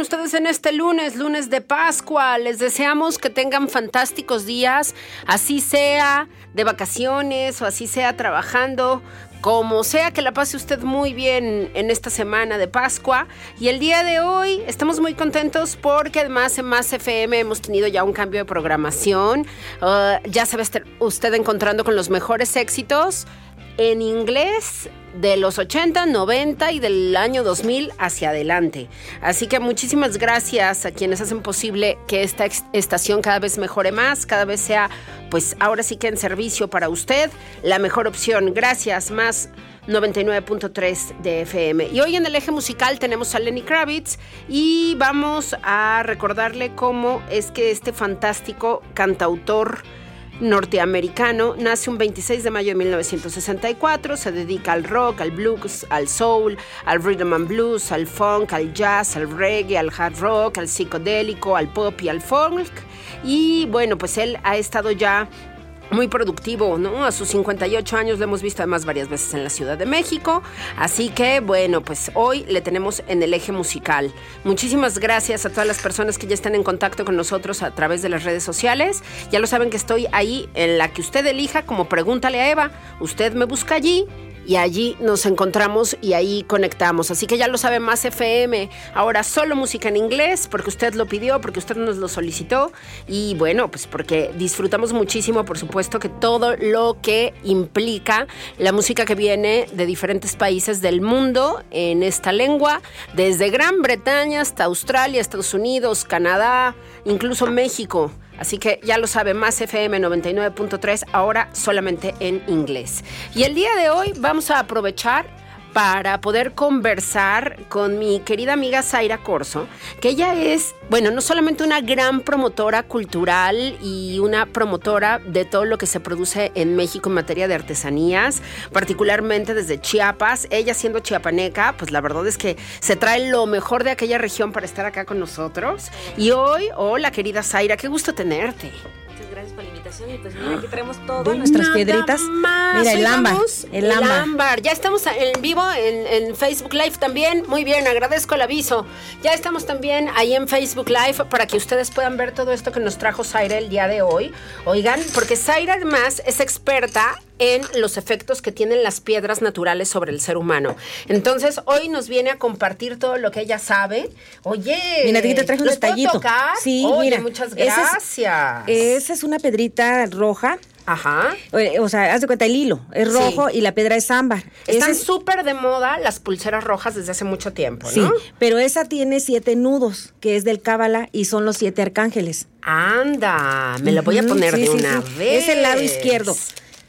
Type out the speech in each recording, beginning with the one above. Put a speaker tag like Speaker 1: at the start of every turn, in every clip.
Speaker 1: Ustedes en este lunes, lunes de Pascua. Les deseamos que tengan fantásticos días, así sea de vacaciones o así sea trabajando. Como sea que la pase usted muy bien en esta semana de Pascua. Y el día de hoy estamos muy contentos porque además en Más FM hemos tenido ya un cambio de programación. Ah, ya se va usted encontrando con los mejores éxitos en inglés de los 80, 90 y del año 2000 hacia adelante. Así que muchísimas gracias a quienes hacen posible que esta estación cada vez mejore más, cada vez sea, pues ahora sí que en servicio para usted, la mejor opción. Gracias, más 99.3 de FM. Y hoy en el eje musical tenemos a Lenny Kravitz y vamos a recordarle cómo es que este fantástico cantautor norteamericano, nace un 26 de mayo de 1964, se dedica al rock, al blues, al soul, al rhythm and blues, al funk, al jazz, al reggae, al hard rock, al psicodélico, al pop y al folk. Y bueno, pues él ha estado ya muy productivo, ¿no? A sus 58 años lo hemos visto además varias veces en la Ciudad de México. Así que, bueno, pues hoy le tenemos en el eje musical. Muchísimas gracias a todas las personas que ya están en contacto con nosotros a través de las redes sociales. Ya lo saben que estoy ahí en la que usted elija, como pregúntale a Eva. Usted me busca allí y allí nos encontramos y ahí conectamos. Así que ya lo sabe más FM. Ahora solo música en inglés porque usted lo pidió, porque usted nos lo solicitó y bueno, pues porque disfrutamos muchísimo, por supuesto, que todo lo que implica la música que viene de diferentes países del mundo en esta lengua, desde Gran Bretaña hasta Australia, Estados Unidos, Canadá, incluso México. Así que ya lo sabe, más FM 99.3, ahora solamente en inglés. Y el día de hoy vamos a aprovechar para poder conversar con mi querida amiga Zaira Corso, que ella es, bueno, no solamente una gran promotora cultural y una promotora de todo lo que se produce en México en materia de artesanías, particularmente desde Chiapas, ella siendo chiapaneca, pues la verdad es que se trae lo mejor de aquella región para estar acá con nosotros. Y hoy, hola querida Zaira, qué gusto tenerte
Speaker 2: Y pues mira, aquí traemos todas nuestras piedritas.
Speaker 1: Mira, el ámbar, el ámbar. Ya estamos en vivo en, en, Facebook Live también. Muy bien, agradezco el aviso. Ya estamos también ahí en Facebook Live para que ustedes puedan ver todo esto que nos trajo Zaira el día de hoy. Oigan, porque Zaira además es experta en los efectos que tienen las piedras naturales sobre el ser humano. Entonces, hoy nos viene a compartir todo lo que ella sabe. Oye,
Speaker 2: mira, te traje un detallito.
Speaker 1: Sí, mira, muchas gracias.
Speaker 2: Esa es, una pedrita roja.
Speaker 1: Ajá.
Speaker 2: O sea, haz de cuenta, el hilo es rojo y la piedra es ámbar.
Speaker 1: Están súper de moda las pulseras rojas desde hace mucho tiempo, ¿no?
Speaker 2: Sí, pero esa tiene siete nudos, que es del cábala y son los siete arcángeles.
Speaker 1: Anda, me la voy a poner de una vez.
Speaker 2: Es el lado izquierdo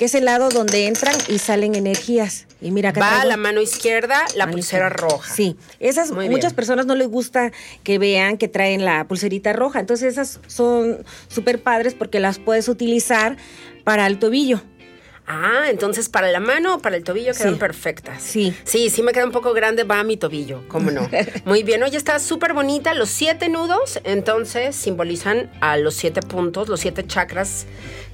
Speaker 2: que es el lado donde entran y salen energías. Y mira acá
Speaker 1: Va a la mano izquierda la pulsera roja.
Speaker 2: Sí, esas muchas personas no les gusta que vean que traen la pulserita roja. Entonces esas son súper padres porque las puedes utilizar para el tobillo.
Speaker 1: Ah, entonces para la mano o para el tobillo quedan perfectas.
Speaker 2: Sí.
Speaker 1: Sí, sí me queda un poco grande, va a mi tobillo, cómo no. Muy bien, oye, está súper bonita. Los siete nudos, entonces, simbolizan a los siete puntos, los siete chakras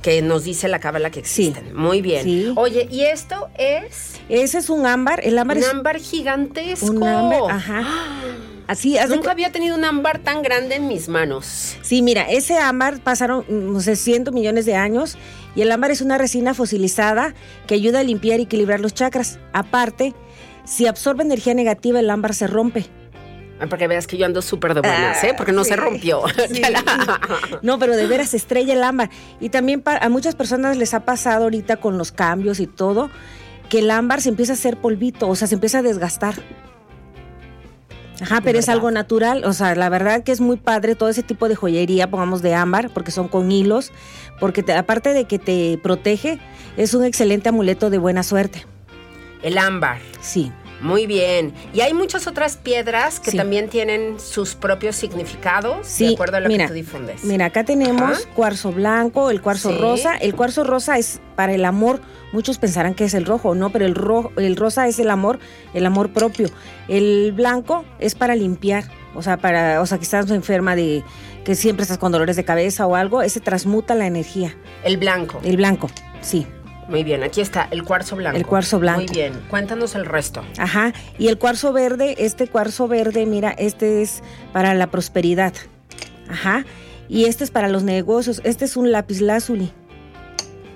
Speaker 1: que nos dice la cábala que existen. Muy bien. Oye, ¿y esto es?
Speaker 2: Ese es un ámbar. El ámbar
Speaker 1: un
Speaker 2: es.
Speaker 1: ámbar gigantesco.
Speaker 2: Un ámbar, ajá. Así,
Speaker 1: Nunca había tenido un ámbar tan grande en mis manos.
Speaker 2: Sí, mira, ese ámbar pasaron, no sé, cientos millones de años y el ámbar es una resina fosilizada que ayuda a limpiar y equilibrar los chakras. Aparte, si absorbe energía negativa, el ámbar se rompe.
Speaker 1: Para que veas que yo ando súper de buenas, ¿eh? Porque no se rompió.
Speaker 2: no, pero de veras estrella el ámbar. Y también a muchas personas les ha pasado ahorita con los cambios y todo, que el ámbar se empieza a hacer polvito, o sea, se empieza a desgastar. Ajá, pero es algo natural, o sea, la verdad que es muy padre todo ese tipo de joyería, pongamos de ámbar, porque son con hilos, porque aparte de que te protege, es un excelente amuleto de buena suerte.
Speaker 1: El ámbar.
Speaker 2: Sí.
Speaker 1: Muy bien. Y hay muchas otras piedras que también tienen sus propios significados
Speaker 2: sí.
Speaker 1: de acuerdo a lo
Speaker 2: mira,
Speaker 1: que tú difundes.
Speaker 2: Mira, acá tenemos cuarzo blanco, el cuarzo rosa. El cuarzo rosa es para el amor. Muchos pensarán que es el rojo, no, pero el rojo, el rosa es el amor, el amor propio. El blanco es para limpiar, o sea, para, o sea, que estás enferma de que siempre estás con dolores de cabeza o algo, ese transmuta la energía.
Speaker 1: El blanco.
Speaker 2: El blanco, sí.
Speaker 1: Muy bien, aquí está el cuarzo blanco.
Speaker 2: El cuarzo blanco.
Speaker 1: Muy bien, cuéntanos el resto.
Speaker 2: Ajá, y el cuarzo verde, este cuarzo verde, mira, este es para la prosperidad. Ajá, y este es para los negocios, este es un lápiz lazuli.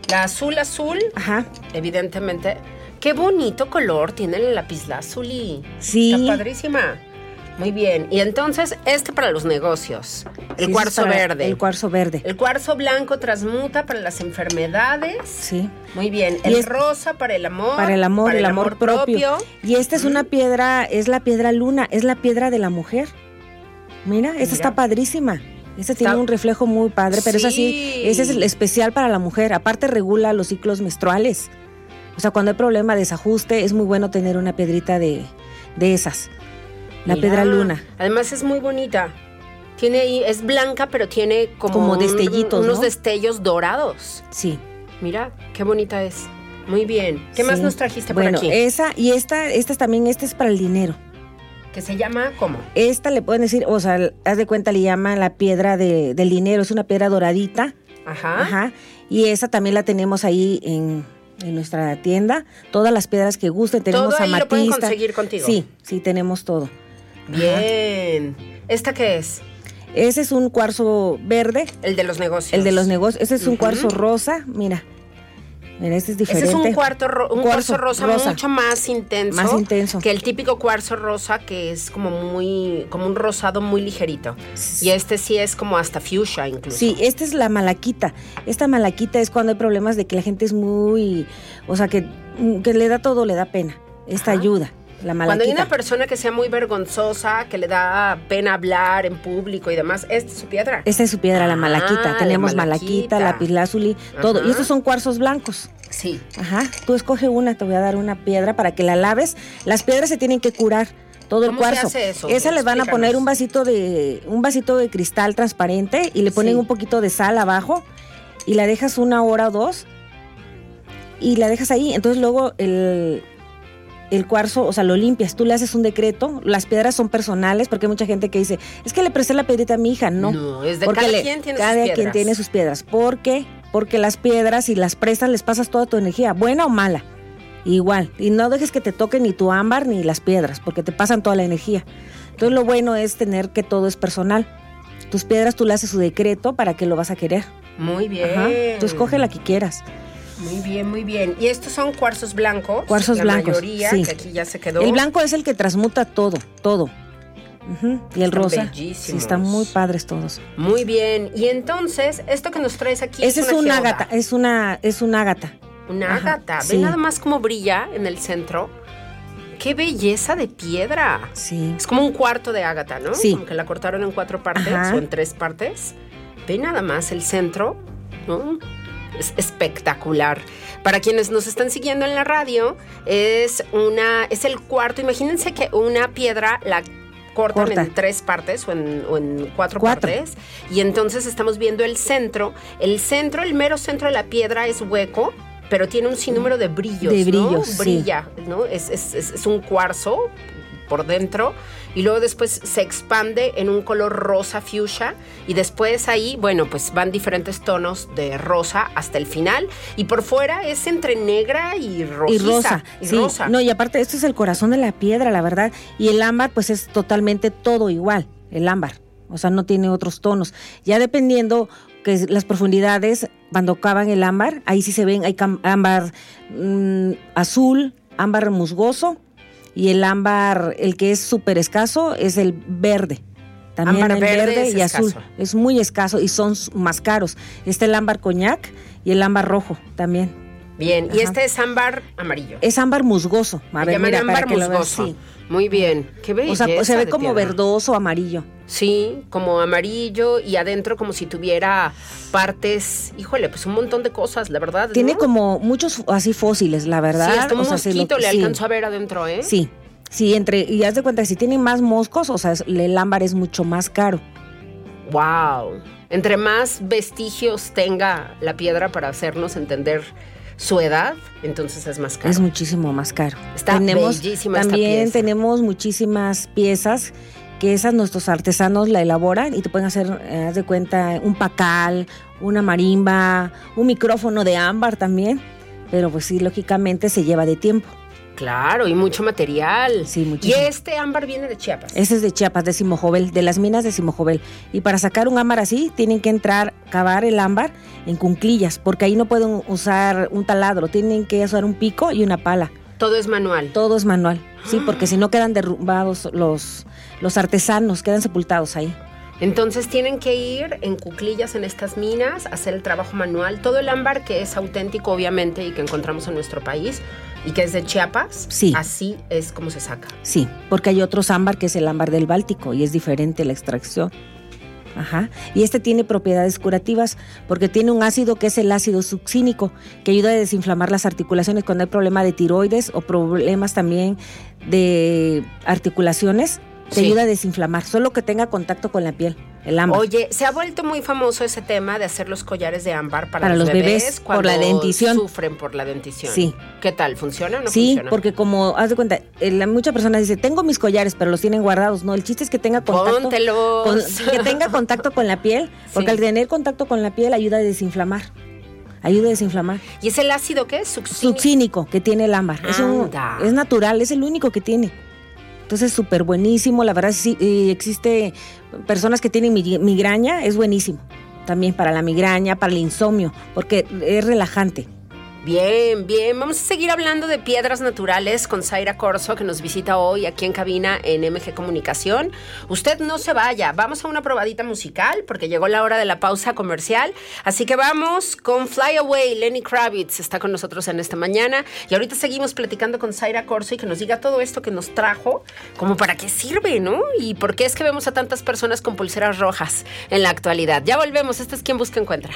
Speaker 1: La azul azul,
Speaker 2: Ajá.
Speaker 1: evidentemente. Qué bonito color tiene el lápiz lazuli.
Speaker 2: Sí.
Speaker 1: Está padrísima. Muy bien. Y entonces, este para los negocios. El
Speaker 2: Sí,
Speaker 1: cuarzo verde.
Speaker 2: El cuarzo verde.
Speaker 1: El cuarzo blanco transmuta para las enfermedades.
Speaker 2: Sí.
Speaker 1: Muy bien.
Speaker 2: Y
Speaker 1: El
Speaker 2: es-
Speaker 1: rosa para el amor.
Speaker 2: Para el amor, el, amor, propio. Y esta es una piedra, es la piedra luna, es la piedra de la mujer. Mira, esta
Speaker 1: Mira.
Speaker 2: está padrísima. Esta tiene un reflejo muy padre, pero es así,
Speaker 1: Sí.
Speaker 2: ese es el especial para la mujer. Aparte regula los ciclos menstruales. O sea, cuando hay problema de desajuste, es muy bueno tener una piedrita de, de esas. La
Speaker 1: Mira,
Speaker 2: piedra luna.
Speaker 1: Además es muy bonita. Tiene ahí, es blanca, pero tiene como,
Speaker 2: Como
Speaker 1: un-
Speaker 2: destellitos,
Speaker 1: unos
Speaker 2: ¿no?
Speaker 1: destellos dorados.
Speaker 2: Sí.
Speaker 1: Mira, qué bonita es. Muy bien. ¿Qué más nos trajiste
Speaker 2: bueno,
Speaker 1: por aquí?
Speaker 2: esa y esta, esta es también, esta es para el dinero.
Speaker 1: que se llama ¿cómo?
Speaker 2: Esta le pueden decir, o sea, haz de cuenta, le llaman la piedra de- del dinero, es una piedra doradita.
Speaker 1: Ajá.
Speaker 2: Ajá. Y esa también la tenemos ahí en, en nuestra tienda. Todas las piedras que gusten, tenemos
Speaker 1: Todo ahí lo pueden
Speaker 2: amatista.
Speaker 1: conseguir contigo.
Speaker 2: Sí, sí, tenemos todo.
Speaker 1: Bien. ¿Esta qué es?
Speaker 2: Ese es un cuarzo verde,
Speaker 1: El de los negocios.
Speaker 2: el de los negocios. Ese es un cuarzo rosa, mira. Mira, este es diferente.
Speaker 1: Ese es un, cuarto ro- un cuarzo,
Speaker 2: Cuarzo
Speaker 1: rosa,
Speaker 2: rosa.
Speaker 1: mucho más intenso,
Speaker 2: Más intenso.
Speaker 1: que el típico cuarzo rosa que es como muy como un rosado muy ligerito. Y este sí es como hasta fuchsia incluso.
Speaker 2: Sí, esta es la malaquita. Esta malaquita es cuando hay problemas de que la gente es muy, o sea, que, que le da todo, le da pena. Esta
Speaker 1: Ajá.
Speaker 2: ayuda, la malaquita.
Speaker 1: Cuando hay una persona que sea muy vergonzosa, que le da pena hablar en público y demás, esta es su piedra.
Speaker 2: Esta es su piedra, la
Speaker 1: Ah,
Speaker 2: malaquita.
Speaker 1: la
Speaker 2: Tenemos
Speaker 1: malaquita.
Speaker 2: malaquita, lapislázuli, todo. Y estos son cuarzos blancos.
Speaker 1: Sí.
Speaker 2: Ajá. Tú escoge una, te voy a dar una piedra para que la laves. Las piedras se tienen que curar. Todo el
Speaker 1: ¿Cómo se
Speaker 2: cuarzo.
Speaker 1: hace eso?
Speaker 2: Esa les van a poner un vasito de un vasito de cristal transparente y le ponen
Speaker 1: Sí.
Speaker 2: un poquito de sal abajo y la dejas una hora o dos y la dejas ahí. Entonces luego el el cuarzo, o sea, lo limpias, tú le haces un decreto, las piedras son personales, porque hay mucha gente que dice, es que le presté la piedrita a mi hija, no.
Speaker 1: No, es de
Speaker 2: Porque
Speaker 1: cada
Speaker 2: le-
Speaker 1: quien tiene
Speaker 2: cada
Speaker 1: sus
Speaker 2: quien tiene sus piedras. ¿Por qué? Porque las piedras, si las prestas, les pasas toda tu energía, buena o mala. Igual. Y no dejes que te toquen ni tu ámbar ni las piedras, porque te pasan toda la energía. Entonces lo bueno es tener que todo es personal. Tus piedras tú le haces su decreto para que lo vas a querer.
Speaker 1: Muy bien.
Speaker 2: Ajá. Tú escoge la que quieras.
Speaker 1: Muy bien, muy bien. Y estos son cuarzos blancos.
Speaker 2: Cuarzos
Speaker 1: la
Speaker 2: blancos,
Speaker 1: mayoría,
Speaker 2: sí.
Speaker 1: que aquí ya se quedó.
Speaker 2: El blanco es el que transmuta todo, todo. Y el
Speaker 1: Están
Speaker 2: rosa. Sí,
Speaker 1: bellísimos.
Speaker 2: están muy padres todos.
Speaker 1: Muy bien. Y entonces, esto que nos traes aquí
Speaker 2: Ese
Speaker 1: es una
Speaker 2: ágata, es una, es un ágata.
Speaker 1: Una ágata. Ve
Speaker 2: sí.
Speaker 1: nada más cómo brilla en el centro. Qué belleza de piedra.
Speaker 2: Sí.
Speaker 1: Es como un cuarto de ágata, ¿no?
Speaker 2: Sí.
Speaker 1: Como que la cortaron en cuatro partes
Speaker 2: Ajá.
Speaker 1: o en tres partes. Ve nada más el centro, ¿no? Es espectacular. Para quienes nos están siguiendo en la radio, es una, es el cuarto. Imagínense que una piedra la cortan
Speaker 2: Corta.
Speaker 1: en tres partes o en, o en cuatro,
Speaker 2: Cuatro.
Speaker 1: partes. Y entonces estamos viendo el centro. El centro, el mero centro de la piedra es hueco. Pero tiene un sinnúmero de brillos.
Speaker 2: De
Speaker 1: ¿no?
Speaker 2: brillos, sí.
Speaker 1: Brilla, ¿no? Es, es- es- es un cuarzo por dentro y luego después se expande en un color rosa fuchsia y después ahí, bueno, pues van diferentes tonos de rosa hasta el final y por fuera es entre negra y rojiza.
Speaker 2: y rosa.
Speaker 1: y
Speaker 2: sí.
Speaker 1: rosa.
Speaker 2: No, y aparte, esto es el corazón de la piedra, la verdad. Y el ámbar, pues es totalmente todo igual, el ámbar. O sea, no tiene otros tonos. Ya dependiendo que las profundidades, cuando cavan el ámbar, ahí sí se ven, hay ámbar mm, azul, ámbar musgoso, y el ámbar, el que es súper escaso, es el verde. También
Speaker 1: Ámbar
Speaker 2: el
Speaker 1: verde
Speaker 2: y azul. Es muy escaso y son más caros. Está el ámbar coñac y el ámbar rojo también.
Speaker 1: Bien, y este es ámbar amarillo.
Speaker 2: Es ámbar musgoso. A ver, mira,
Speaker 1: ámbar
Speaker 2: para que lo veas.
Speaker 1: musgoso.
Speaker 2: Sí.
Speaker 1: Muy bien, qué
Speaker 2: O
Speaker 1: belleza
Speaker 2: sea, se ve como
Speaker 1: piedra.
Speaker 2: verdoso, amarillo.
Speaker 1: Sí, como amarillo y adentro como si tuviera partes, híjole, pues un montón de cosas, la verdad.
Speaker 2: Tiene como muchos así fósiles, la verdad.
Speaker 1: Sí, hasta un
Speaker 2: O sea, se lo-
Speaker 1: mosquito le
Speaker 2: sí,
Speaker 1: alcanzó a ver adentro, ¿eh?
Speaker 2: Sí, sí, entre, y haz de cuenta que si tiene más moscos, o sea, el ámbar es mucho más caro.
Speaker 1: Wow. Entre más vestigios tenga la piedra para hacernos entender su edad, entonces es más caro.
Speaker 2: Es muchísimo más caro.
Speaker 1: Está bellísima esta
Speaker 2: También
Speaker 1: pieza.
Speaker 2: tenemos muchísimas piezas que esas nuestros artesanos la elaboran y te pueden hacer, eh, haz de cuenta, un pacal, una marimba, un micrófono de ámbar también. Pero pues sí, lógicamente se lleva de tiempo.
Speaker 1: Claro, y mucho material.
Speaker 2: Sí,
Speaker 1: Y
Speaker 2: muchísimo.
Speaker 1: este ámbar viene de Chiapas.
Speaker 2: Ese es de Chiapas, de Simojovel, de las minas de Simojovel. Y para sacar un ámbar así, tienen que entrar, cavar el ámbar en cunclillas, porque ahí no pueden usar un taladro, tienen que usar un pico y una pala.
Speaker 1: Todo es manual.
Speaker 2: Todo es manual, sí, porque si no quedan derrumbados los, los artesanos, quedan sepultados ahí.
Speaker 1: Entonces tienen que ir en cuclillas en estas minas, hacer el trabajo manual. Todo el ámbar que es auténtico, obviamente, y que encontramos en nuestro país, y que es de Chiapas,
Speaker 2: Sí.
Speaker 1: así es como se saca.
Speaker 2: Sí, porque hay otros ámbar que es el ámbar del Báltico y es diferente la extracción. Ajá. Y este tiene propiedades curativas porque tiene un ácido que es el ácido succínico, que ayuda a desinflamar las articulaciones cuando hay problema de tiroides o problemas también de articulaciones. Te
Speaker 3: Sí.
Speaker 2: ayuda a desinflamar, solo que tenga contacto con la piel, el ámbar.
Speaker 3: Oye, se ha vuelto muy famoso ese tema de hacer los collares de ámbar para,
Speaker 2: Para
Speaker 3: los,
Speaker 2: los
Speaker 3: bebés,
Speaker 2: bebés,
Speaker 3: cuando
Speaker 2: por la dentición.
Speaker 3: sufren por la dentición.
Speaker 2: Sí.
Speaker 3: ¿Qué tal? ¿Funciona o no
Speaker 2: sí,
Speaker 3: funciona?
Speaker 2: porque como, haz de cuenta, eh, muchas personas dicen, tengo mis collares, pero los tienen guardados. No, el chiste es que tenga contacto. Con- que tenga contacto con la piel, porque
Speaker 3: Sí.
Speaker 2: al tener contacto con la piel ayuda a desinflamar. Ayuda a desinflamar.
Speaker 3: ¿Y es el ácido qué es? Succínico.
Speaker 2: Succínico que tiene el ámbar. Es, un- es natural, es el único que tiene. Entonces, súper buenísimo. La verdad, sí, existe personas que tienen mig- migraña, es buenísimo. También para la migraña, para el insomnio, porque es relajante.
Speaker 3: Bien, bien. Vamos a seguir hablando de piedras naturales con Zaira Corso, que nos visita hoy aquí en cabina en MG Comunicación. Usted no se vaya. Vamos a una probadita musical porque llegó la hora de la pausa comercial. Así que vamos con Fly Away. Lenny Kravitz está con nosotros en esta mañana. Y ahorita seguimos platicando con Zaira Corso y que nos diga todo esto que nos trajo, como para qué sirve, ¿no? Y por qué es que vemos a tantas personas con pulseras rojas en la actualidad. Ya volvemos. Este es quien busca encuentra.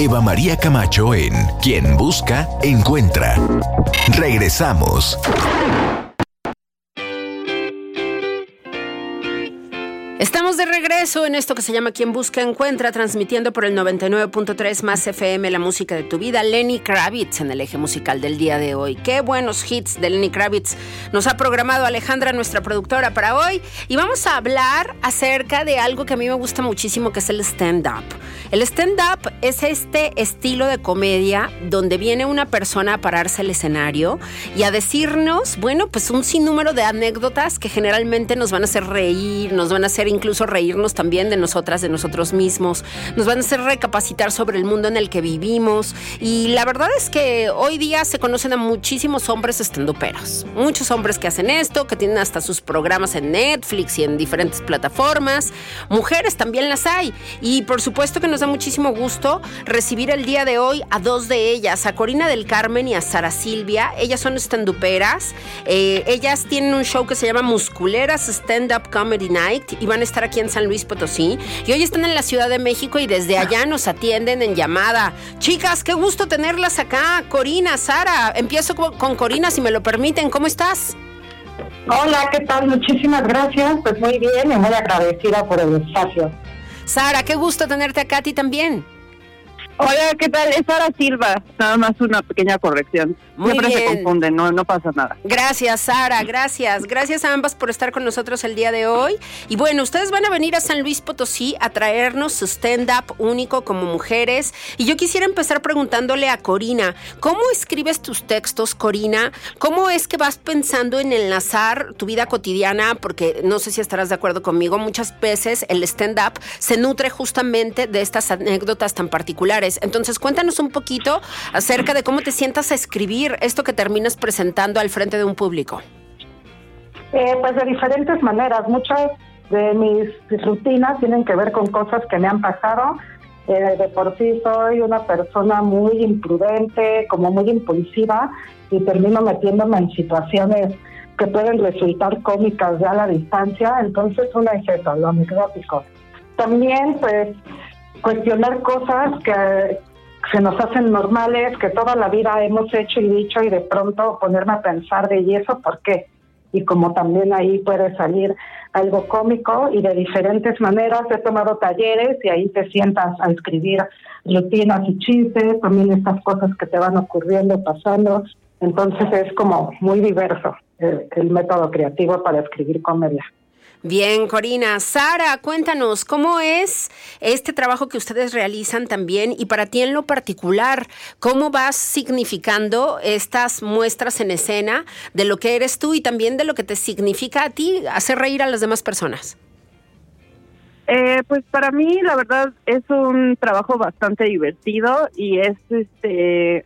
Speaker 3: Eva María Camacho en Quien Busca, Encuentra. Regresamos.
Speaker 1: Estamos de regreso en esto que se llama Quien Busca Encuentra, transmitiendo por el 99.3 más FM la música de tu vida. Lenny Kravitz en el eje musical del día de hoy. Qué buenos hits de Lenny Kravitz nos ha programado Alejandra, nuestra productora, para hoy. Y vamos a hablar acerca de algo que a mí me gusta muchísimo, que es el stand-up. El stand-up es este estilo de comedia donde viene una persona a pararse al escenario y a decirnos, bueno, pues un sinnúmero de anécdotas que generalmente nos van a hacer reír, nos van a hacer incluso reírnos también de nosotras, de nosotros mismos, nos van a hacer recapacitar sobre el mundo en el que vivimos. Y la verdad es que hoy día se conocen a muchísimos hombres estandoperos, muchos hombres que hacen esto, que tienen hasta sus programas en Netflix y en diferentes plataformas. Mujeres también las hay. Y por supuesto que nos da muchísimo gusto recibir el día de hoy a dos de ellas, a Corina del Carmen y a Sara Silvia. Ellas son estanduperas. Eh, ellas tienen un show que se llama Musculeras Stand Up Comedy Night y van a estar aquí en San Luis Potosí. Y hoy están en la Ciudad de México y desde allá nos atienden en llamada. Chicas, qué gusto tenerlas acá. Corina, Sara, empiezo con con Corina si me lo permiten. ¿Cómo estás?
Speaker 4: Hola, ¿qué tal? Muchísimas gracias. Pues muy bien y muy agradecida por el espacio.
Speaker 1: Sara, qué gusto tenerte acá a ti también.
Speaker 5: Hola, ¿qué tal? Es Sara Silva. Nada más una pequeña corrección.
Speaker 1: Muy
Speaker 5: Siempre
Speaker 1: bien.
Speaker 5: se confunden, no, no pasa nada.
Speaker 1: Gracias, Sara, gracias. Gracias a ambas por estar con nosotros el día de hoy. Y bueno, ustedes van a venir a San Luis Potosí a traernos su stand-up único como mujeres. Y yo quisiera empezar preguntándole a Corina, ¿cómo escribes tus textos, Corina? ¿Cómo es que vas pensando en enlazar tu vida cotidiana? Porque no sé si estarás de acuerdo conmigo, muchas veces el stand-up se nutre justamente de estas anécdotas tan particulares. Entonces, cuéntanos un poquito acerca de cómo te sientas a escribir esto que terminas presentando al frente de un público.
Speaker 4: Eh, pues de diferentes maneras. Muchas de mis rutinas tienen que ver con cosas que me han pasado. Eh, de por sí soy una persona muy imprudente, como muy impulsiva, y termino metiéndome en situaciones que pueden resultar cómicas ya a la distancia. Entonces, una es eso, lo anecdótico. También, pues, cuestionar cosas que se nos hacen normales, que toda la vida hemos hecho y dicho y de pronto ponerme a pensar de y eso por qué. Y como también ahí puede salir algo cómico y de diferentes maneras he tomado talleres y ahí te sientas a escribir rutinas y chistes, también estas cosas que te van ocurriendo, pasando. Entonces es como muy diverso el, el método creativo para escribir comedia.
Speaker 1: Bien, Corina. Sara, cuéntanos, ¿cómo es este trabajo que ustedes realizan también? Y para ti en lo particular, ¿cómo vas significando estas muestras en escena de lo que eres tú y también de lo que te significa a ti hacer reír a las demás personas?
Speaker 5: Eh, pues para mí, la verdad, es un trabajo bastante divertido y es este.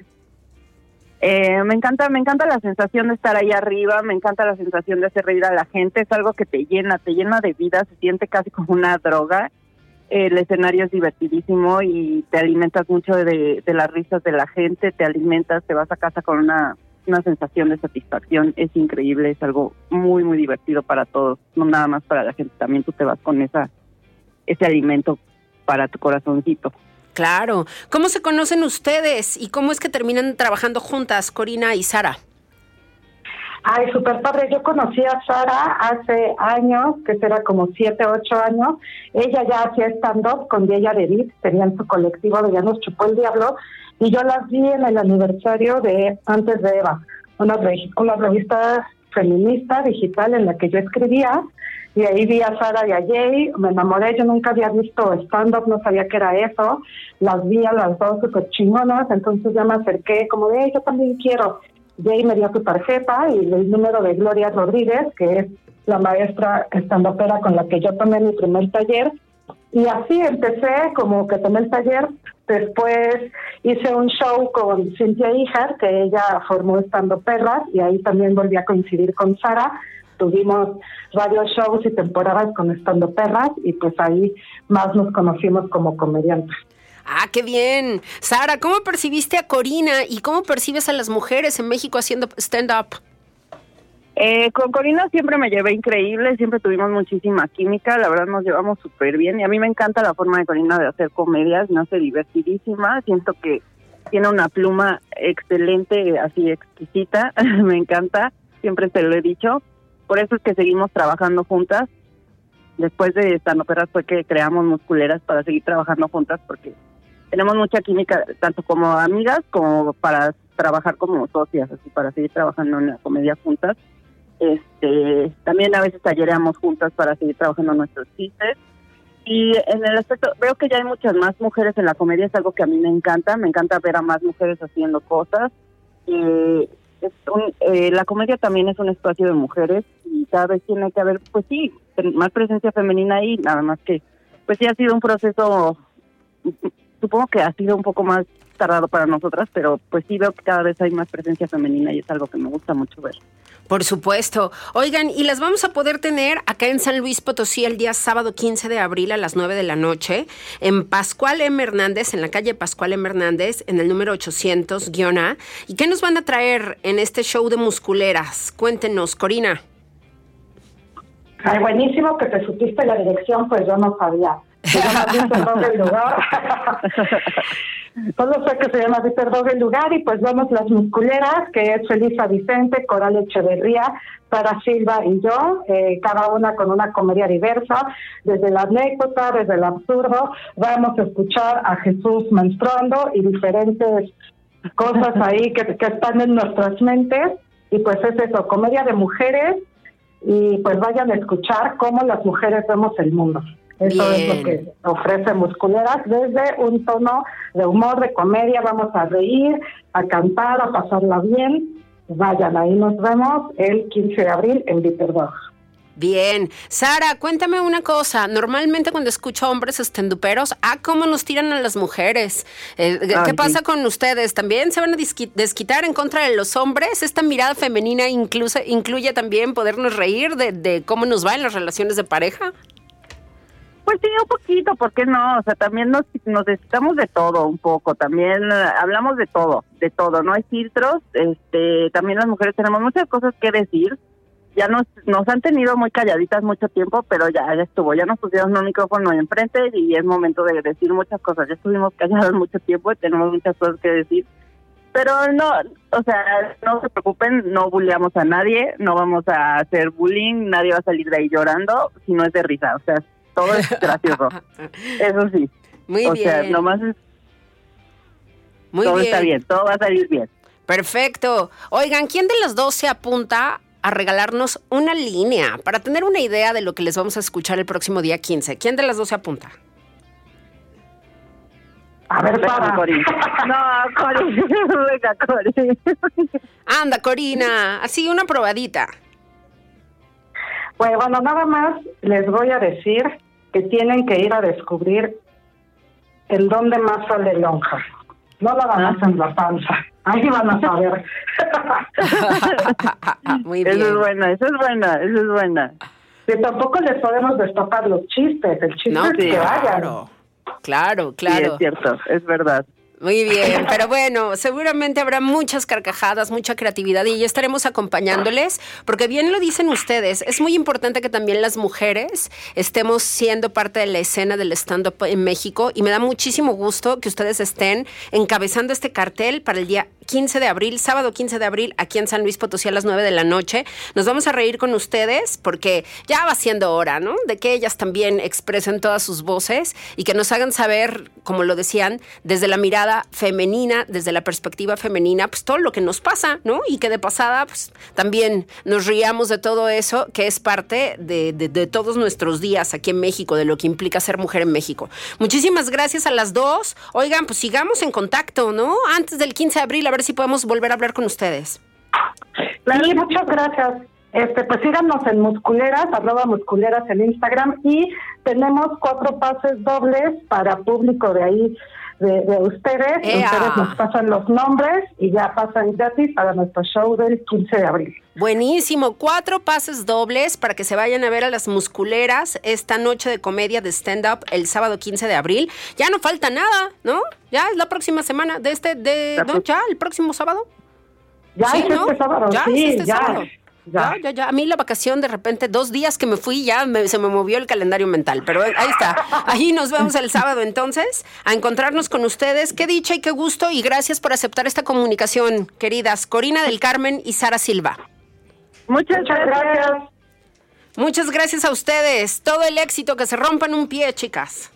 Speaker 5: Eh, me encanta, me encanta la sensación de estar ahí arriba, me encanta la sensación de hacer reír a la gente, es algo que te llena, te llena de vida, se siente casi como una droga. El escenario es divertidísimo y te alimentas mucho de, de las risas de la gente, te alimentas, te vas a casa con una, una sensación de satisfacción, es increíble, es algo muy, muy divertido para todos, no nada más para la gente, también tú te vas con esa ese alimento para tu corazoncito.
Speaker 1: Claro. ¿Cómo se conocen ustedes y cómo es que terminan trabajando juntas, Corina y Sara?
Speaker 4: Ay, súper padre. Yo conocí a Sara hace años, que será como siete, ocho años. Ella ya hacía stand-up con Ella de Edith, tenían su colectivo de Ya nos chupó el diablo. Y yo las vi en el aniversario de Antes de Eva, una, una revista feminista digital en la que yo escribía. Y ahí vi a Sara y a Jay, me enamoré, yo nunca había visto stand-up, no sabía qué era eso. Las vi a las dos súper chingonas, entonces ya me acerqué como de, "Ey, yo también quiero. Jay me dio su tarjeta y el número de Gloria Rodríguez, que es la maestra estandopera con la que yo tomé mi primer taller. Y así empecé, como que tomé el taller. Después hice un show con Cintia Híjar, que ella formó Estando Perras, y ahí también volví a coincidir con Sara. Tuvimos varios shows y temporadas con Estando Perras, y pues ahí más nos conocimos como comediantes.
Speaker 1: Ah, qué bien. Sara, ¿cómo percibiste a Corina y cómo percibes a las mujeres en México haciendo stand-up?
Speaker 5: Eh, con Corina siempre me llevé increíble, siempre tuvimos muchísima química, la verdad nos llevamos súper bien y a mí me encanta la forma de Corina de hacer comedias, me hace divertidísima, siento que tiene una pluma excelente, así exquisita, me encanta, siempre te lo he dicho, por eso es que seguimos trabajando juntas. Después de Estanoperas fue que creamos Musculeras para seguir trabajando juntas porque tenemos mucha química, tanto como amigas como para trabajar como socias, así para seguir trabajando en la comedia juntas. Este, también a veces tallereamos juntas para seguir trabajando nuestros chistes. Y en el aspecto, veo que ya hay muchas más mujeres en la comedia, es algo que a mí me encanta, me encanta ver a más mujeres haciendo cosas. Eh, es un- eh, la comedia también es un espacio de mujeres y cada vez tiene que haber, pues sí, más presencia femenina ahí, nada más que, pues sí ha sido un proceso, supongo que ha sido un poco más tardado para nosotras, pero pues sí veo que cada vez hay más presencia femenina y es algo que me gusta mucho ver.
Speaker 1: Por supuesto. Oigan, y las vamos a poder tener acá en San Luis Potosí el día sábado 15 de abril a las 9 de la noche en Pascual M. Hernández, en la calle Pascual M. Hernández, en el número 800-A. ¿Y qué nos van a traer en este show de musculeras? Cuéntenos, Corina.
Speaker 4: Ay, buenísimo que te supiste la dirección, pues yo no sabía. Se llama Dog el lugar. Solo sé que se llama Víctor Dog el lugar y pues vamos las musculeras, que es Felisa Vicente, Coral Echeverría, Sara Silva y yo, eh, cada una con una comedia diversa, desde la anécdota, desde el absurdo. Vamos a escuchar a Jesús menstruando y diferentes cosas ahí que, que están en nuestras mentes. Y pues es eso, comedia de mujeres y pues vayan a escuchar cómo las mujeres vemos el mundo. Eso es
Speaker 1: Bien.
Speaker 4: lo que ofrece Musculeras desde un tono de humor, de comedia. Vamos a reír, a cantar, a pasarla bien. Vayan, ahí nos vemos el 15 de abril en Bitterberg.
Speaker 1: Bien. Sara, cuéntame una cosa. Normalmente cuando escucho hombres estenduperos, ah, cómo nos tiran a las mujeres. Eh, ¿Qué
Speaker 5: Ay,
Speaker 1: pasa
Speaker 5: sí.
Speaker 1: con ustedes? ¿También se van a desquitar en contra de los hombres? ¿Esta mirada femenina incluso, incluye también podernos reír de, de cómo nos va en las relaciones de pareja?
Speaker 5: Pues sí, un poquito, ¿por qué no? O sea, también nos, nos necesitamos de todo un poco, también eh, hablamos de todo, de todo, no hay filtros, este, también las mujeres tenemos muchas cosas que decir ya nos, nos han tenido muy calladitas mucho tiempo, pero ya, ya estuvo, ya nos pusieron un micrófono enfrente y es momento de decir muchas cosas. Ya estuvimos callados mucho tiempo y tenemos muchas cosas que decir. Pero no, o sea, no se preocupen, no bulleamos a nadie, no vamos a hacer bullying, nadie va a salir de ahí llorando si no es de risa, o sea, todo es gracioso. Eso sí.
Speaker 1: Muy
Speaker 5: o
Speaker 1: bien.
Speaker 5: sea, nomás es,
Speaker 1: Muy
Speaker 5: todo
Speaker 1: bien.
Speaker 5: está bien, todo va a salir bien.
Speaker 1: Perfecto. Oigan, ¿quién de los dos se apunta a regalarnos una línea para tener una idea de lo que les vamos a escuchar el próximo día 15? ¿Quién de las dos se apunta?
Speaker 4: A ver, para.
Speaker 5: Cori. No, Cori. Venga, Cori.
Speaker 1: Anda, Corina, así una probadita.
Speaker 4: Pues bueno, nada más les voy a decir que tienen que ir a descubrir en dónde más sale lonja. No nada más en la panza. Ahí van a saber.
Speaker 1: Muy
Speaker 5: Eso es
Speaker 1: bien.
Speaker 5: buena, eso es buena, eso es buena.
Speaker 4: que tampoco les podemos destapar los chistes. El chiste
Speaker 1: No,
Speaker 4: es que vayan.
Speaker 1: claro. Claro,
Speaker 5: Sí,
Speaker 1: claro.
Speaker 5: es cierto, es verdad.
Speaker 1: Muy bien, pero bueno, seguramente habrá muchas carcajadas, mucha creatividad y ya estaremos acompañándoles, porque bien lo dicen ustedes, es muy importante que también las mujeres estemos siendo parte de la escena del stand-up en México y me da muchísimo gusto que ustedes estén encabezando este cartel para el día 15 de abril, sábado 15 de abril, aquí en San Luis Potosí a las 9 de la noche. Nos vamos a reír con ustedes porque ya va siendo hora, ¿no? De que ellas también expresen todas sus voces y que nos hagan saber, como lo decían, desde la mirada femenina, desde la perspectiva femenina, pues todo lo que nos pasa, ¿no? Y que de pasada, pues también nos riamos de todo eso, que es parte de, de- de todos nuestros días aquí en México, de lo que implica ser mujer en México. Muchísimas gracias a las dos. Oigan, pues sigamos en contacto, ¿no? Antes del 15 de abril, a ver si podemos volver a hablar con ustedes.
Speaker 4: Sí, muchas gracias. Este, pues síganos en Musculeras, arroba Musculeras en Instagram y tenemos cuatro pases dobles para público de ahí, de, de ustedes.
Speaker 1: ¡Ea!
Speaker 4: Ustedes nos pasan los nombres y ya pasan gratis para nuestro show del 15 de abril.
Speaker 1: Buenísimo, cuatro pases dobles para que se vayan a ver a las musculeras esta noche de comedia de stand-up el sábado 15 de abril. Ya no falta nada, ¿no? Ya es la próxima semana de este, de, ¿no?
Speaker 5: pro-
Speaker 1: Ya, el próximo sábado.
Speaker 4: Ya
Speaker 1: Sí,
Speaker 4: es
Speaker 1: ¿no?
Speaker 4: este sábado,
Speaker 1: Ya
Speaker 4: sí,
Speaker 1: es este
Speaker 4: ya.
Speaker 1: sábado.
Speaker 4: Ya.
Speaker 1: Ya, ya, ya. A mí la vacación, de repente, dos días que me fui, ya me- se me movió el calendario mental. Pero ahí está. Ahí nos vemos el sábado entonces, a encontrarnos con ustedes. Qué dicha y qué gusto. Y gracias por aceptar esta comunicación, queridas Corina del Carmen y Sara Silva.
Speaker 5: Muchas,
Speaker 4: Muchas
Speaker 5: gracias.
Speaker 1: Muchas gracias a ustedes. Todo el éxito, que se rompan un pie, chicas.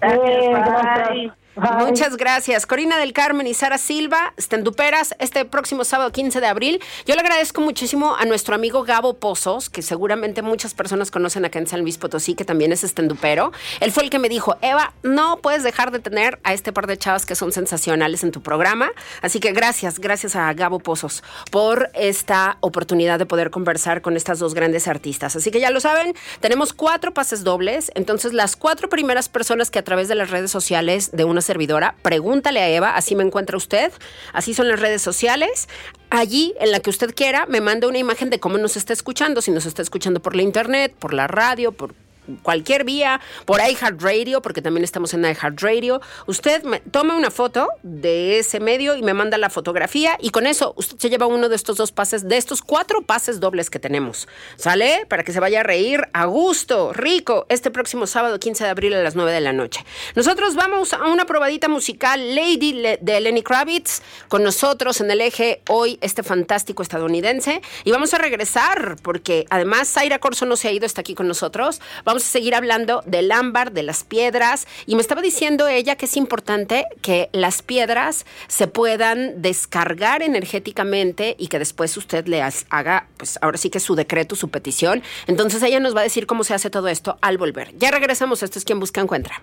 Speaker 4: Eh,
Speaker 5: Bye.
Speaker 4: gracias.
Speaker 1: Muchas gracias. Corina del Carmen y Sara Silva, estenduperas, este próximo sábado 15 de abril. Yo le agradezco muchísimo a nuestro amigo Gabo Pozos, que seguramente muchas personas conocen acá en San Luis Potosí, que también es estendupero. Él fue el que me dijo, Eva, no puedes dejar de tener a este par de chavas que son sensacionales en tu programa. Así que gracias, gracias a Gabo Pozos por esta oportunidad de poder conversar con estas dos grandes artistas. Así que ya lo saben, tenemos cuatro pases dobles. Entonces, las cuatro primeras personas que a través de las redes sociales de una servidora, pregúntale a Eva, así me encuentra usted, así son las redes sociales. Allí, en la que usted quiera, me manda una imagen de cómo nos está escuchando, si nos está escuchando por la internet, por la radio, por cualquier vía, por iHeartRadio, porque también estamos en iHeartRadio. Usted toma una foto de ese medio y me manda la fotografía y con eso usted se lleva uno de estos dos pases, de estos cuatro pases dobles que tenemos. ¿Sale? Para que se vaya a reír a gusto, rico, este próximo sábado 15 de abril a las 9 de la noche. Nosotros vamos a una probadita musical Lady de Lenny Kravitz con nosotros en el eje hoy este fantástico estadounidense y vamos a regresar porque además Zaira Corso no se ha ido, está aquí con nosotros. A seguir hablando del ámbar, de las piedras y me estaba diciendo ella que es importante que las piedras se puedan descargar energéticamente y que después usted le haga, pues ahora sí que su decreto, su petición. Entonces ella nos va a decir cómo se hace todo esto al volver. Ya regresamos, esto es quien busca encuentra.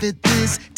Speaker 6: that this.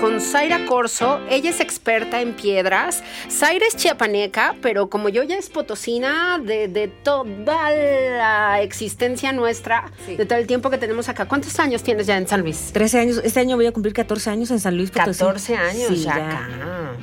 Speaker 1: Con Zaira Corso. Ella es experta en piedras. Zaira es chiapaneca, pero como yo ya es potosina de, de toda la existencia nuestra,
Speaker 2: Sí.
Speaker 1: de todo el tiempo que tenemos acá. ¿Cuántos años tienes ya en San Luis?
Speaker 2: 13 años. Este año voy a cumplir 14 años en San Luis Potosí.
Speaker 1: 14 años
Speaker 2: Sí,
Speaker 1: ya
Speaker 2: ya.
Speaker 1: acá.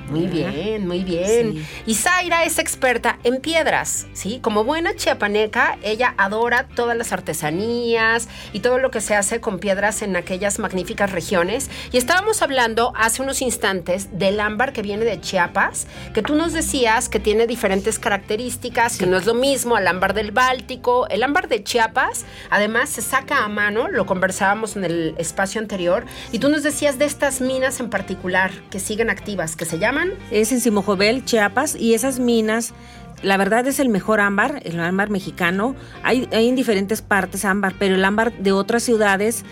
Speaker 1: Muy bien, muy bien.
Speaker 2: Sí.
Speaker 1: Y Zaira es experta en piedras, ¿sí? Como buena chiapaneca, ella adora todas las artesanías y todo lo que se hace con piedras en aquellas magníficas regiones. Y estábamos hablando hace unos instantes del ámbar que viene de Chiapas, que tú nos decías que tiene diferentes características, que no es lo mismo al ámbar del Báltico. El ámbar de Chiapas, además, se saca a mano, lo conversábamos en el espacio anterior, y tú nos decías de estas minas en particular que siguen activas, que se llaman
Speaker 2: Es en Simojovel, Chiapas, y esas minas, la verdad es el mejor ámbar, el ámbar mexicano. Hay, hay en diferentes partes ámbar, pero el ámbar de otras ciudades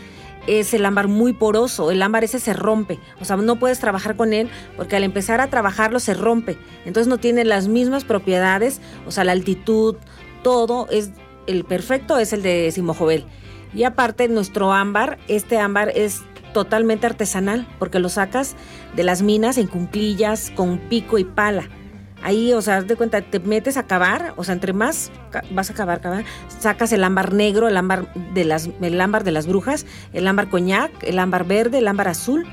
Speaker 2: es el ámbar muy poroso, el ámbar ese se rompe, o sea, no puedes trabajar con él porque al empezar a trabajarlo se rompe, entonces no tiene las mismas propiedades, o sea, la altitud, todo es el perfecto es el de Simojovel. Y aparte nuestro ámbar, este ámbar es totalmente artesanal porque lo sacas de las minas en cunclillas con pico y pala. Ahí, o sea, haz de cuenta, te metes a cavar, o sea, entre más vas a cavar, cavar, sacas el ámbar negro, el ámbar de las, el ámbar de las brujas, el ámbar coñac, el ámbar verde, el ámbar azul,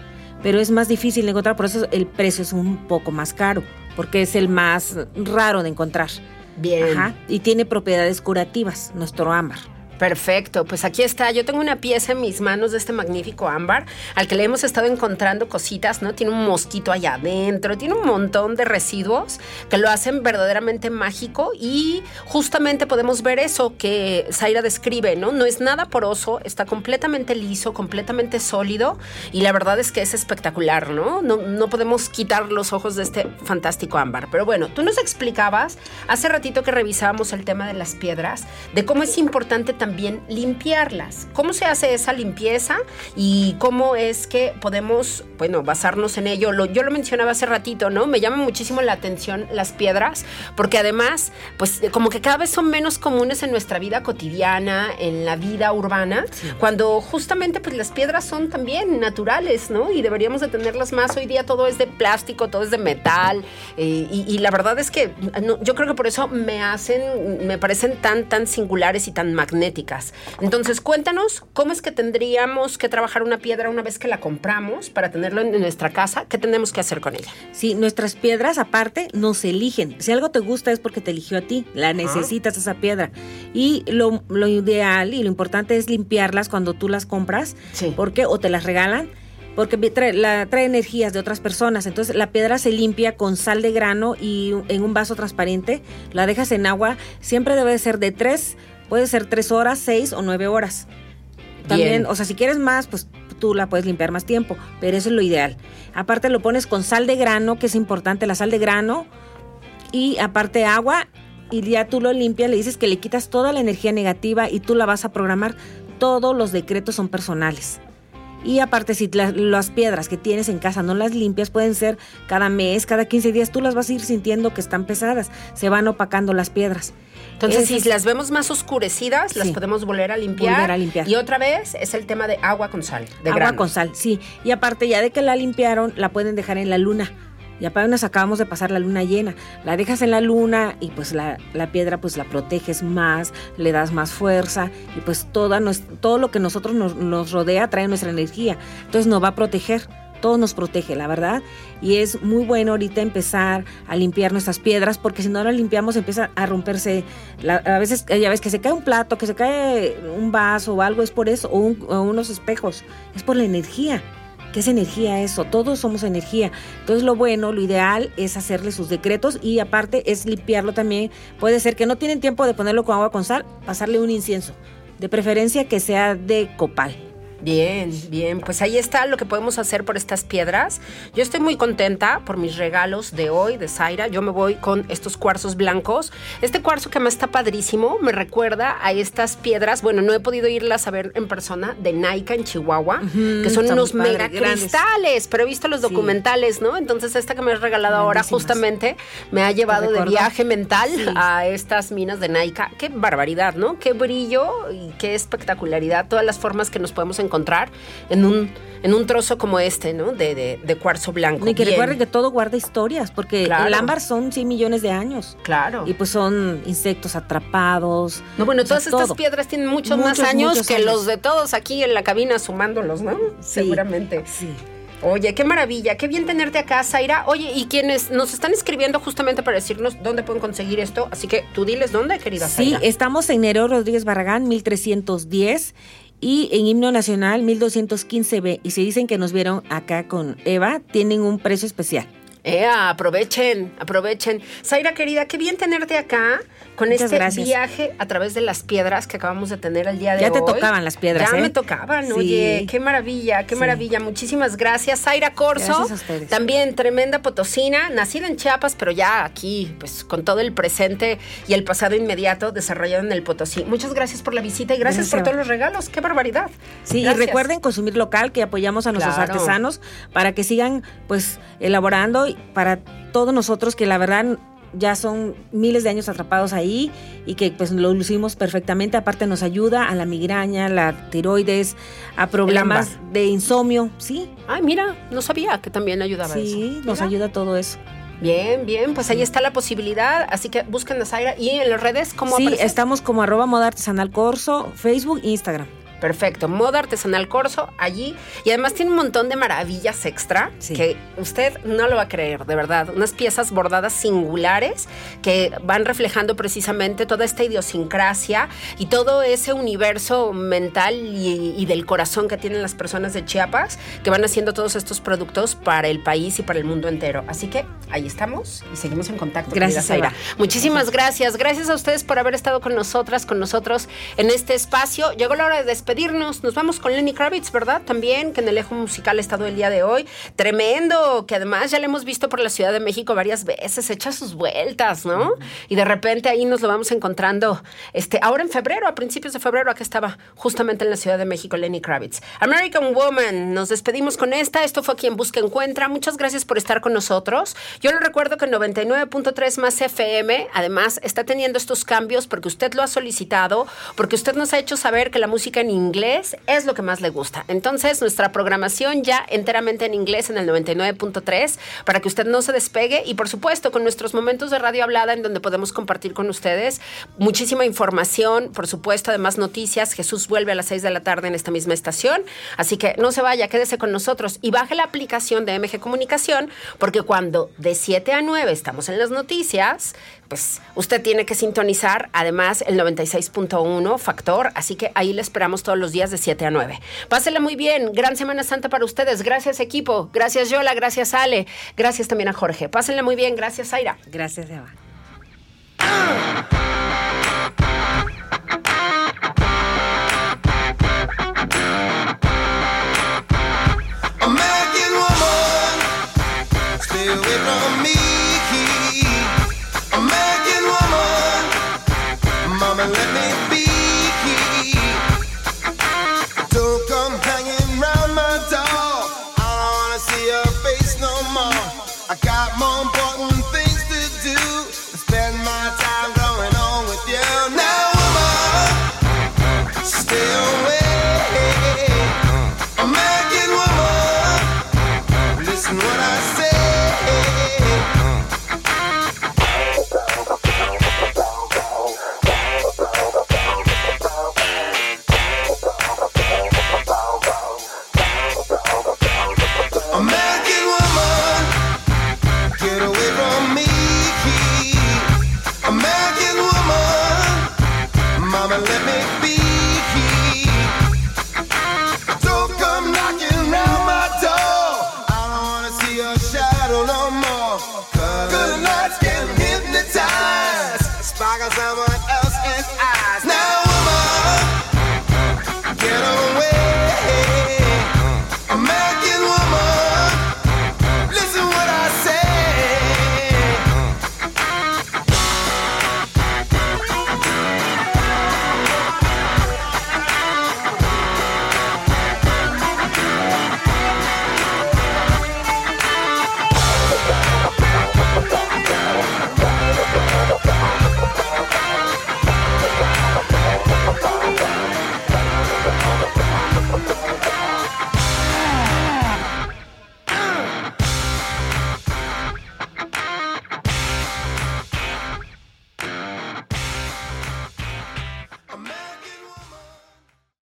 Speaker 2: pero es más difícil de encontrar, por eso el precio es un poco más caro, porque es el más raro de encontrar.
Speaker 1: Bien.
Speaker 2: Ajá, y tiene propiedades curativas, nuestro ámbar.
Speaker 1: Perfecto, pues aquí está. Yo tengo una pieza en mis manos de este magnífico ámbar, al que le hemos estado encontrando cositas, ¿no? Tiene un mosquito allá adentro, tiene un montón de residuos que lo hacen verdaderamente mágico y justamente podemos ver eso que Zaira describe, ¿no? No es nada poroso, está completamente liso, completamente sólido y la verdad es que es espectacular, ¿no? No, no podemos quitar los ojos de este fantástico ámbar. Pero bueno, tú nos explicabas hace ratito que revisábamos el tema de las piedras, de cómo es importante también limpiarlas. ¿Cómo se hace esa limpieza y cómo es que podemos, bueno, basarnos en ello? Lo- yo lo mencionaba hace ratito, ¿no? Me llama muchísimo la atención las piedras porque además, pues como que cada vez son menos comunes en nuestra vida cotidiana, en la vida urbana, cuando justamente pues las piedras son también naturales, ¿no? Y deberíamos de tenerlas más. Hoy día todo es de plástico, todo es de metal eh, y, y la verdad es que no, yo creo que por eso me hacen, me parecen tan, tan singulares y tan Entonces, cuéntanos cómo es que tendríamos que trabajar una piedra una vez que la compramos para tenerlo en nuestra casa. ¿Qué tenemos que hacer con ella?
Speaker 2: Sí, nuestras piedras aparte no se eligen. Si algo te gusta es porque te eligió a ti, la necesitas esa piedra. Y lo, lo ideal y lo importante es limpiarlas cuando tú las compras,
Speaker 1: Sí.
Speaker 2: porque o te las regalan, porque trae, la, trae energías de otras personas. Entonces la piedra se limpia con sal de grano y en un vaso transparente, la dejas en agua, siempre debe de ser de tres, puede ser tres horas, seis o nueve horas. También,
Speaker 1: Bien.
Speaker 2: o sea, si quieres más, pues tú la puedes limpiar más tiempo, pero eso es lo ideal. Aparte lo pones con sal de grano, que es importante, la sal de grano, y aparte agua, y ya tú lo limpias, le dices que le quitas toda la energía negativa y tú la vas a programar. Todos los decretos son personales. Y aparte, si la- las piedras que tienes en casa no las limpias, pueden ser cada mes, cada 15 días, tú las vas a ir sintiendo que están pesadas, se van opacando las piedras.
Speaker 1: Entonces, si las vemos más oscurecidas, las podemos volver a limpiar.
Speaker 2: Volver a limpiar.
Speaker 1: Y otra vez es el tema de agua con sal, de
Speaker 2: agua con sal, sí. Y aparte, ya de que la limpiaron, la pueden dejar en la luna. Y apenas acabamos de pasar la luna llena. La dejas en la luna y pues la, la piedra pues la proteges más, le das más fuerza y pues toda nues- todo lo que nosotros nos, nos rodea trae nuestra energía. Entonces nos va a proteger. Todo nos protege, la verdad. Y es muy bueno ahorita empezar a limpiar nuestras piedras porque si no las limpiamos empieza a romperse. a veces ya ves que se cae un plato, que se cae un vaso o algo, es por eso, o unos espejos. Es por la energía. ¿Qué es energía eso? Todos somos energía. Entonces lo bueno, lo ideal es hacerle sus decretos y aparte es limpiarlo también. Puede ser que no tienen tiempo de ponerlo con agua con sal, pasarle un incienso. De preferencia que sea de copal.
Speaker 1: Bien, bien, pues ahí está lo que podemos hacer por estas piedras. Yo estoy muy contenta por mis regalos de hoy, de Zaira. Yo me voy con estos cuarzos blancos. Este cuarzo que me está padrísimo me recuerda a estas piedras. Bueno, no he podido irlas a ver en persona de Naika en Chihuahua, que son unos
Speaker 2: padre,
Speaker 1: mega
Speaker 2: grandes.
Speaker 1: cristales, pero he visto los
Speaker 2: Sí.
Speaker 1: documentales, ¿no? Entonces, esta que me has regalado ahora justamente me ha llevado de viaje mental
Speaker 2: Sí.
Speaker 1: a estas minas de Naika. Qué barbaridad, ¿no? Qué brillo y qué espectacularidad. Todas las formas que nos podemos encontrar en un, en un trozo como este, ¿no? De, de- de cuarzo blanco.
Speaker 2: Y que recuerden que todo guarda historias, porque
Speaker 1: Claro.
Speaker 2: el ámbar son 100 millones de años.
Speaker 1: Claro.
Speaker 2: Y pues son insectos atrapados.
Speaker 1: No, bueno,
Speaker 2: o sea,
Speaker 1: todas estas
Speaker 2: todo.
Speaker 1: piedras tienen muchos, más
Speaker 2: Muchos,
Speaker 1: años
Speaker 2: muchos
Speaker 1: que
Speaker 2: años.
Speaker 1: los de todos aquí en la cabina sumándolos, ¿no?
Speaker 2: Sí.
Speaker 1: Seguramente.
Speaker 2: Sí.
Speaker 1: Oye, qué maravilla, qué bien tenerte acá, Zaira. Oye, y quienes nos están escribiendo justamente para decirnos dónde pueden conseguir esto, así que tú diles dónde, querida
Speaker 2: Sí,
Speaker 1: Zaira.
Speaker 2: estamos en Nereo Rodríguez Barragán, 1310. Y en Himno Nacional, 1215B. Y si dicen que nos vieron acá con Eva, tienen un precio especial.
Speaker 1: Ea, aprovechen, aprovechen. Zaira, querida, qué bien tenerte acá con
Speaker 2: Muchas
Speaker 1: este
Speaker 2: gracias.
Speaker 1: viaje a través de las piedras que acabamos de tener el día de
Speaker 2: Ya
Speaker 1: hoy.
Speaker 2: te tocaban las piedras,
Speaker 1: Ya
Speaker 2: ¿eh?
Speaker 1: me tocaban,
Speaker 2: Sí.
Speaker 1: oye, qué maravilla, qué
Speaker 2: Sí.
Speaker 1: maravilla. Muchísimas gracias. Zaira Corso,
Speaker 2: Gracias a ustedes.
Speaker 1: también tremenda potosina, nacida en Chiapas, pero ya aquí, pues con todo el presente y el pasado inmediato desarrollado en el Potosí. Muchas gracias por la visita y gracias,
Speaker 2: Gracias,
Speaker 1: por todos los regalos. Qué barbaridad.
Speaker 2: Sí,
Speaker 1: Gracias.
Speaker 2: y recuerden consumir local, que apoyamos a nuestros
Speaker 1: Claro.
Speaker 2: artesanos para que sigan pues elaborando para todos nosotros que la verdad ya son miles de años atrapados ahí y que pues lo lucimos perfectamente. Aparte nos ayuda a la migraña, la tiroides, a problemas de insomnio. Sí,
Speaker 1: Ay, mira, no sabía que también ayudaba eso.
Speaker 2: sí, nos ayuda todo eso.
Speaker 1: Bien, bien, pues ahí está la posibilidad, así que busquen a Zaira y en las redes, ¿cómo
Speaker 3: Sí, estamos como arroba moda artesanal corso, Facebook e Instagram.
Speaker 1: Perfecto, Moda Artesanal Corso allí y además tiene un montón de maravillas extra
Speaker 3: Sí.
Speaker 1: que usted no lo va a creer, de verdad, unas piezas bordadas singulares que van reflejando precisamente toda esta idiosincrasia y todo ese universo mental y, y del corazón que tienen las personas de Chiapas que van haciendo todos estos productos para el país y para el mundo entero. Así que ahí estamos y seguimos en contacto.
Speaker 3: Gracias. Eva.
Speaker 1: Muchísimas gracias. Gracias a ustedes por haber estado con nosotras, con nosotros en este espacio. Llegó la hora de despedirnos. Nos vamos con Lenny Kravitz, ¿verdad? También, que en el eje musical ha estado el día de hoy. Tremendo, que además ya le hemos visto por la Ciudad de México varias veces, echa sus vueltas, ¿no? Y de repente ahí nos lo vamos encontrando. Este, ahora en febrero, a principios de febrero, aquí estaba justamente en la Ciudad de México Lenny Kravitz. American Woman, nos despedimos con esta. Esto fue quien busca encuentra. Muchas gracias por estar con nosotros. Yo le recuerdo que 99.3 más FM, además, está teniendo estos cambios porque usted lo ha solicitado, porque usted nos ha hecho saber que la música en inglés es lo que más le gusta. Entonces, nuestra programación ya enteramente en inglés en el 99.3 para que usted no se despegue y, por supuesto, con nuestros momentos de radio hablada en donde podemos compartir con ustedes muchísima información, por supuesto, además noticias. Jesús vuelve a las 6 de la tarde en esta misma estación. Así que no se vaya, quédese con nosotros y baje la aplicación de MG Comunicación porque cuando de 7 a 9 estamos en las noticias, pues usted tiene que sintonizar además el 96.1 factor, así que ahí le esperamos todos los días de 7 a 9. Pásela muy bien, gran Semana Santa para ustedes, gracias equipo, gracias Yola, gracias Ale, gracias también a Jorge. Pásenla muy bien, gracias Zaira.
Speaker 3: Gracias, Eva.